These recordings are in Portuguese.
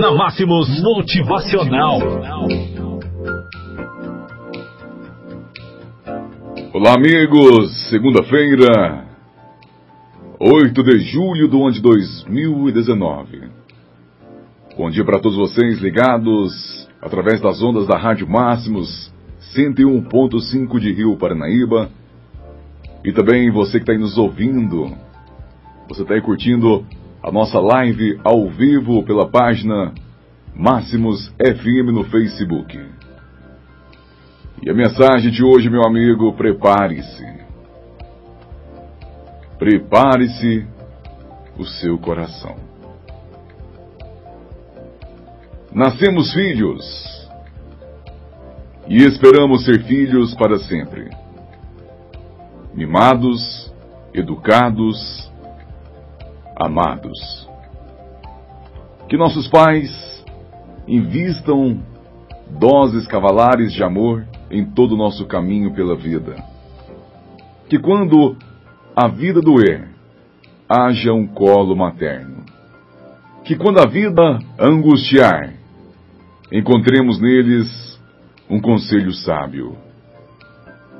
Na Máximos Motivacional. Olá, amigos. Segunda-feira, 8 de julho do ano de 2019. Bom dia para todos vocês ligados através das ondas da Rádio Máximos 101.5 de Rio Paranaíba. E também você que está aí nos ouvindo. Você está aí curtindo a nossa live ao vivo pela página Máximos FM no Facebook. E a mensagem de hoje, meu amigo, prepare-se. Prepare-se o seu coração. Nascemos filhos e esperamos ser filhos para sempre. Mimados, educados, amados. Que nossos pais invistam doses cavalares de amor em todo o nosso caminho pela vida. Que quando a vida doer, haja um colo materno. Que quando a vida angustiar, encontremos neles um conselho sábio.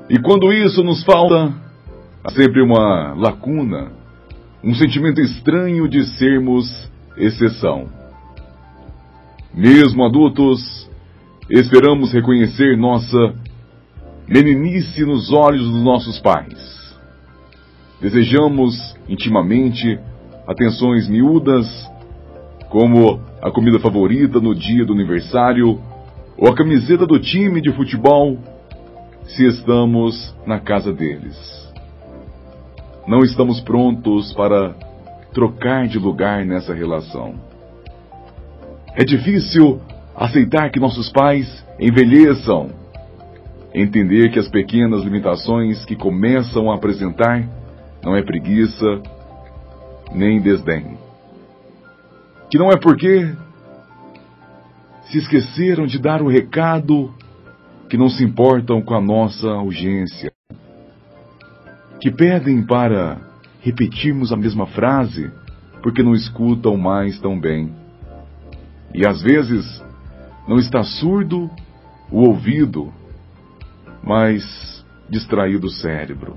E quando isso nos falta, há sempre uma lacuna um sentimento estranho de sermos exceção. Mesmo adultos, esperamos reconhecer nossa meninice nos olhos dos nossos pais. Desejamos intimamente atenções miúdas, como a comida favorita no dia do aniversário ou a camiseta do time de futebol, se estamos na casa deles não estamos prontos para trocar de lugar nessa relação. É difícil aceitar que nossos pais envelheçam, entender que as pequenas limitações que começam a apresentar não é preguiça nem desdém. Que não é porque se esqueceram de dar o recado que não se importam com a nossa urgência que pedem para repetirmos a mesma frase porque não escutam mais tão bem. E às vezes não está surdo o ouvido, mas distraído o cérebro.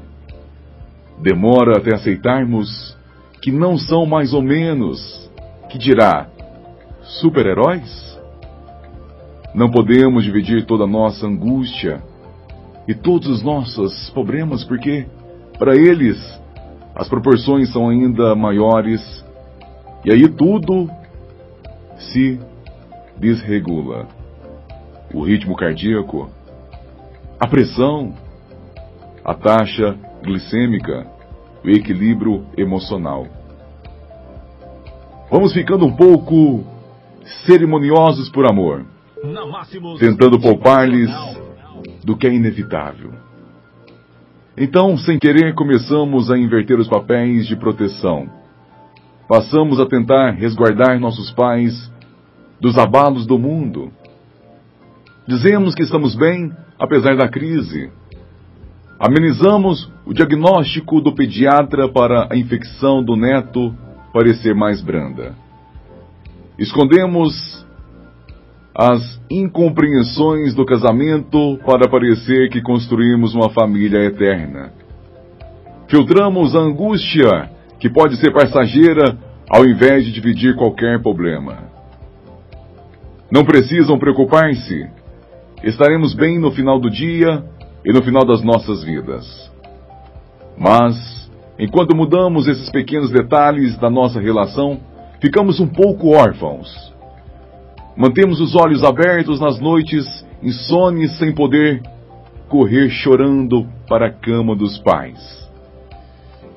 Demora até aceitarmos que não são mais ou menos, que dirá, super-heróis? Não podemos dividir toda a nossa angústia e todos os nossos problemas porque para eles, as proporções são ainda maiores e aí tudo se desregula. O ritmo cardíaco, a pressão, a taxa glicêmica, o equilíbrio emocional. Vamos ficando um pouco cerimoniosos por amor, tentando poupar-lhes do que é inevitável. Então, sem querer, começamos a inverter os papéis de proteção. Passamos a tentar resguardar nossos pais dos abalos do mundo. Dizemos que estamos bem, apesar da crise. Amenizamos o diagnóstico do pediatra para a infecção do neto parecer mais branda. Escondemos as incompreensões do casamento para parecer que construímos uma família eterna. Filtramos a angústia, que pode ser passageira, ao invés de dividir qualquer problema. Não precisam preocupar-se. Estaremos bem no final do dia e no final das nossas vidas. Mas, enquanto mudamos esses pequenos detalhes da nossa relação, ficamos um pouco órfãos Mantemos os olhos abertos nas noites insones sem poder correr chorando para a cama dos pais.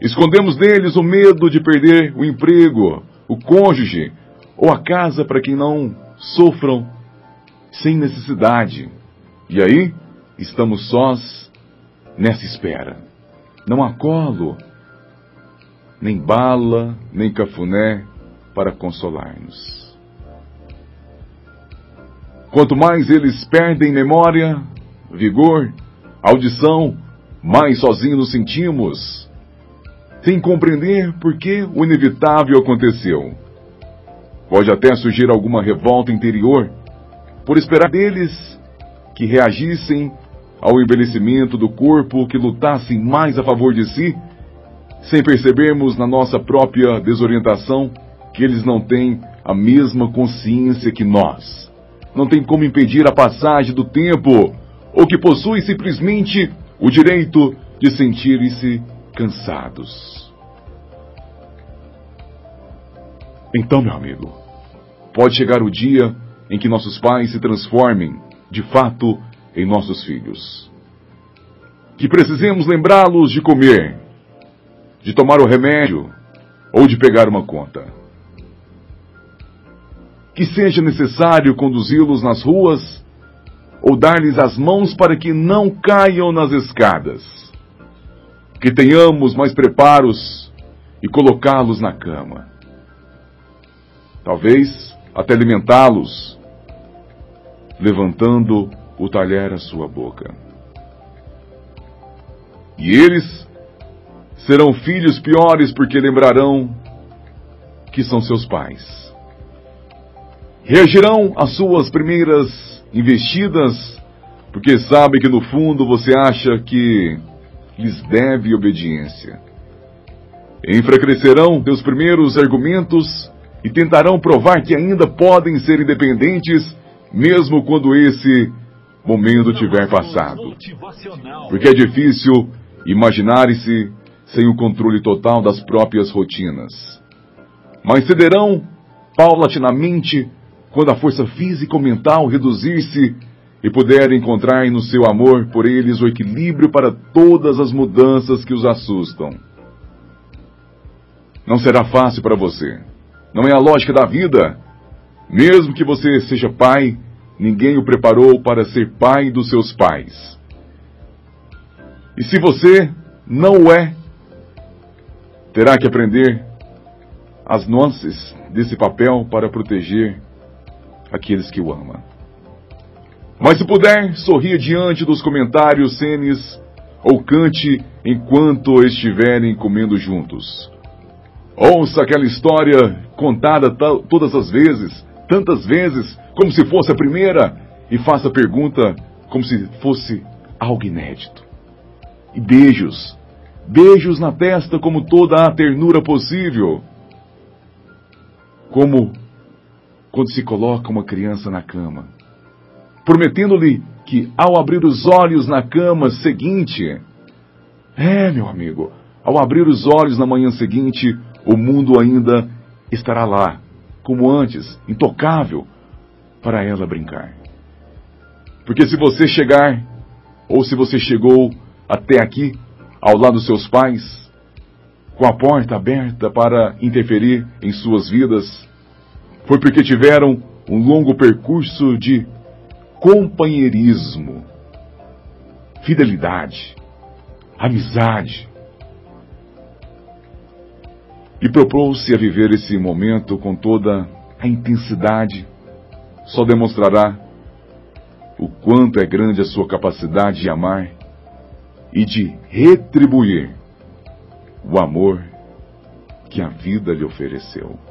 Escondemos deles o medo de perder o emprego, o cônjuge ou a casa para que não sofram sem necessidade. E aí estamos sós nessa espera. Não há colo, nem bala, nem cafuné para consolar-nos. Quanto mais eles perdem memória, vigor, audição, mais sozinhos nos sentimos, sem compreender por que o inevitável aconteceu. Pode até surgir alguma revolta interior por esperar deles que reagissem ao envelhecimento do corpo, que lutassem mais a favor de si, sem percebermos na nossa própria desorientação que eles não têm a mesma consciência que nós. Não tem como impedir a passagem do tempo, ou que possuem simplesmente o direito de sentirem-se cansados. Então, meu amigo, pode chegar o dia em que nossos pais se transformem, de fato, em nossos filhos. Que precisemos lembrá-los de comer, de tomar o remédio ou de pegar uma conta. Que seja necessário conduzi-los nas ruas ou dar-lhes as mãos para que não caiam nas escadas. Que tenhamos mais preparos e colocá-los na cama talvez até alimentá-los, levantando o talher à sua boca. E eles serão filhos piores porque lembrarão que são seus pais. Reagirão às suas primeiras investidas porque sabem que no fundo você acha que lhes deve obediência. Enfraquecerão teus primeiros argumentos e tentarão provar que ainda podem ser independentes, mesmo quando esse momento tiver passado. Porque é difícil imaginar-se sem o controle total das próprias rotinas. Mas cederão paulatinamente quando a força física ou mental reduzir-se e puderem encontrar no seu amor por eles o equilíbrio para todas as mudanças que os assustam. Não será fácil para você. Não é a lógica da vida. Mesmo que você seja pai, ninguém o preparou para ser pai dos seus pais. E se você não é, terá que aprender as nuances desse papel para proteger aqueles que o amam. Mas se puder, sorria diante dos comentários cenes ou cante enquanto estiverem comendo juntos. Ouça aquela história contada todas as vezes, tantas vezes, como se fosse a primeira, e faça a pergunta como se fosse algo inédito. E beijos, beijos na testa como toda a ternura possível. Como quando se coloca uma criança na cama, prometendo-lhe que ao abrir os olhos na cama seguinte, é, meu amigo, ao abrir os olhos na manhã seguinte, o mundo ainda estará lá, como antes, intocável, para ela brincar. Porque se você chegar, ou se você chegou até aqui, ao lado dos seus pais, com a porta aberta para interferir em suas vidas, foi porque tiveram um longo percurso de companheirismo, fidelidade, amizade, e propôs-se a viver esse momento com toda a intensidade, só demonstrará o quanto é grande a sua capacidade de amar e de retribuir o amor que a vida lhe ofereceu.